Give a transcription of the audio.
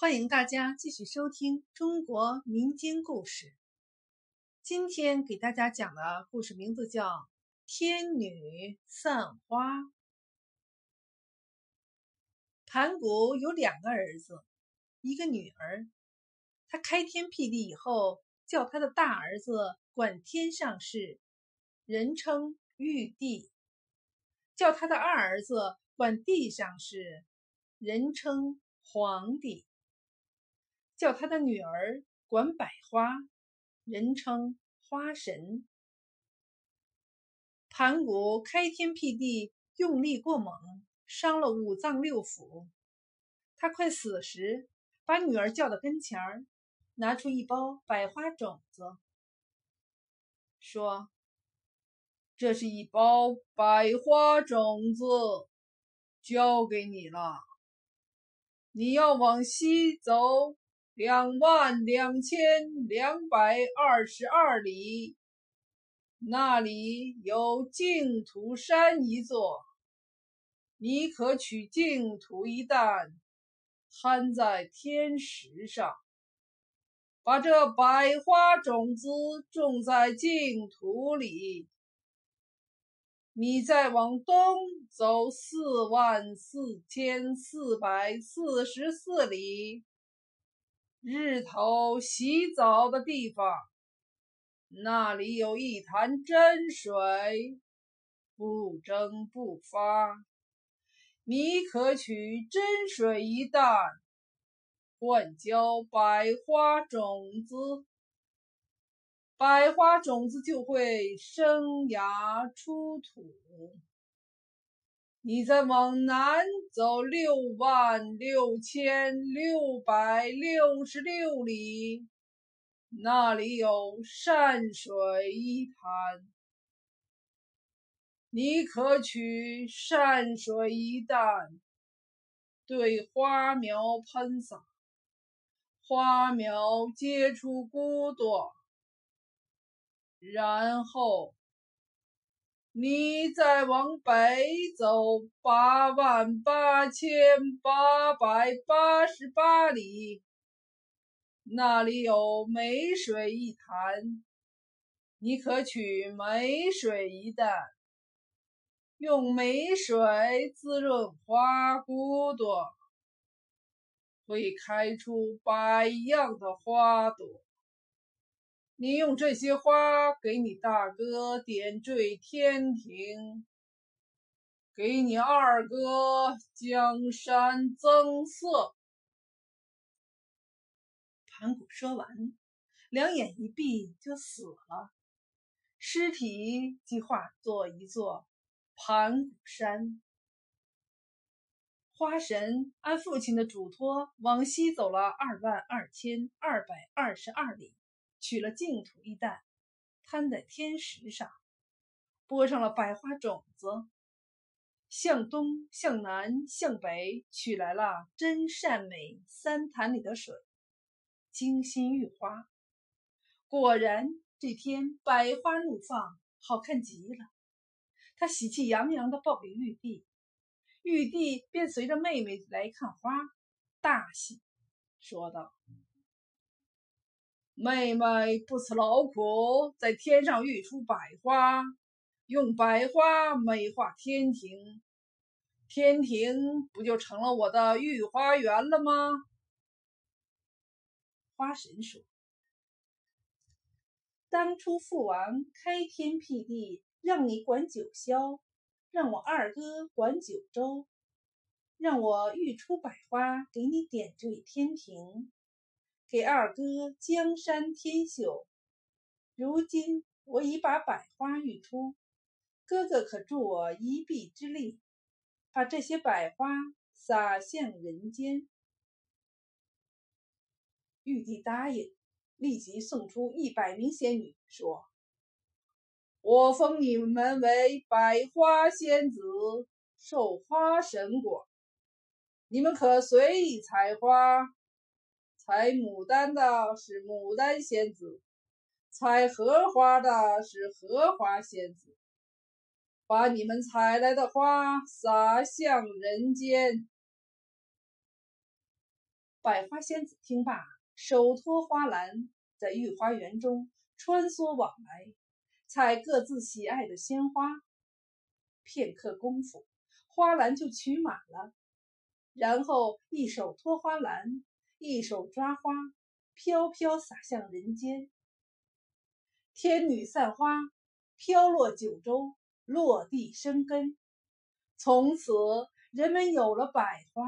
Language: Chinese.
欢迎大家继续收听中国民间故事。今天给大家讲的故事名字叫《天女散花》。盘古有两个儿子，一个女儿。他开天辟地以后，叫他的大儿子管天上事，人称玉帝；叫他的二儿子管地上事，人称皇帝。叫他的女儿管百花，人称花神。盘古开天辟地用力过猛，伤了五脏六腑。他快死时，把女儿叫到跟前儿，拿出一包百花种子，说：“这是一包百花种子，交给你了。你要往西走。”两万两千两百二十二里，那里有净土山一座，你可取净土一担，摊在天石上，把这百花种子种在净土里。你再往东走四万四千四百四十四里。日头洗澡的地方，那里有一潭真水，不蒸不发。你可取真水一担，灌浇百花种子，百花种子就会生芽出土。你再往南走六万六千六百六十六里，那里有善水一潭，你可取善水一担，对花苗喷洒，花苗结出骨朵，然后。你再往北走八万八千八百八十八里，那里有美水一潭，你可取美水一担，用美水滋润花骨朵，会开出百样的花朵。你用这些花给你大哥点缀天庭，给你二哥江山增色。盘古说完，两眼一闭就死了，尸体即化作一座盘古山。花神按父亲的嘱托，往西走了二万二千二百二十二里。取了净土一担，摊在天石上，播上了百花种子。向东、向南、向北取来了真善美三潭里的水，精心育花。果然，这天百花怒放，好看极了。他喜气洋洋地报给玉帝，玉帝便随着妹妹来看花，大喜，说道。妹妹不辞劳苦，在天上育出百花，用百花美化天庭，天庭不就成了我的御花园了吗？花神说：“当初父王开天辟地，让你管九霄，让我二哥管九州，让我育出百花，给你点缀天庭。”给二哥江山添秀，如今我已把百花育出，哥哥可助我一臂之力，把这些百花洒向人间。玉帝答应，立即送出一百名仙女，说：“我封你们为百花仙子，授花神果，你们可随意采花。”采牡丹的是牡丹仙子，采荷花的是荷花仙子，把你们采来的花洒向人间。百花仙子听罢，手托花篮，在御花园中穿梭往来，采各自喜爱的鲜花。片刻功夫，花篮就取满了。然后一手托花篮，一手抓花，飘飘洒向人间。天女散花，飘落九州，落地生根。从此，人们有了百花。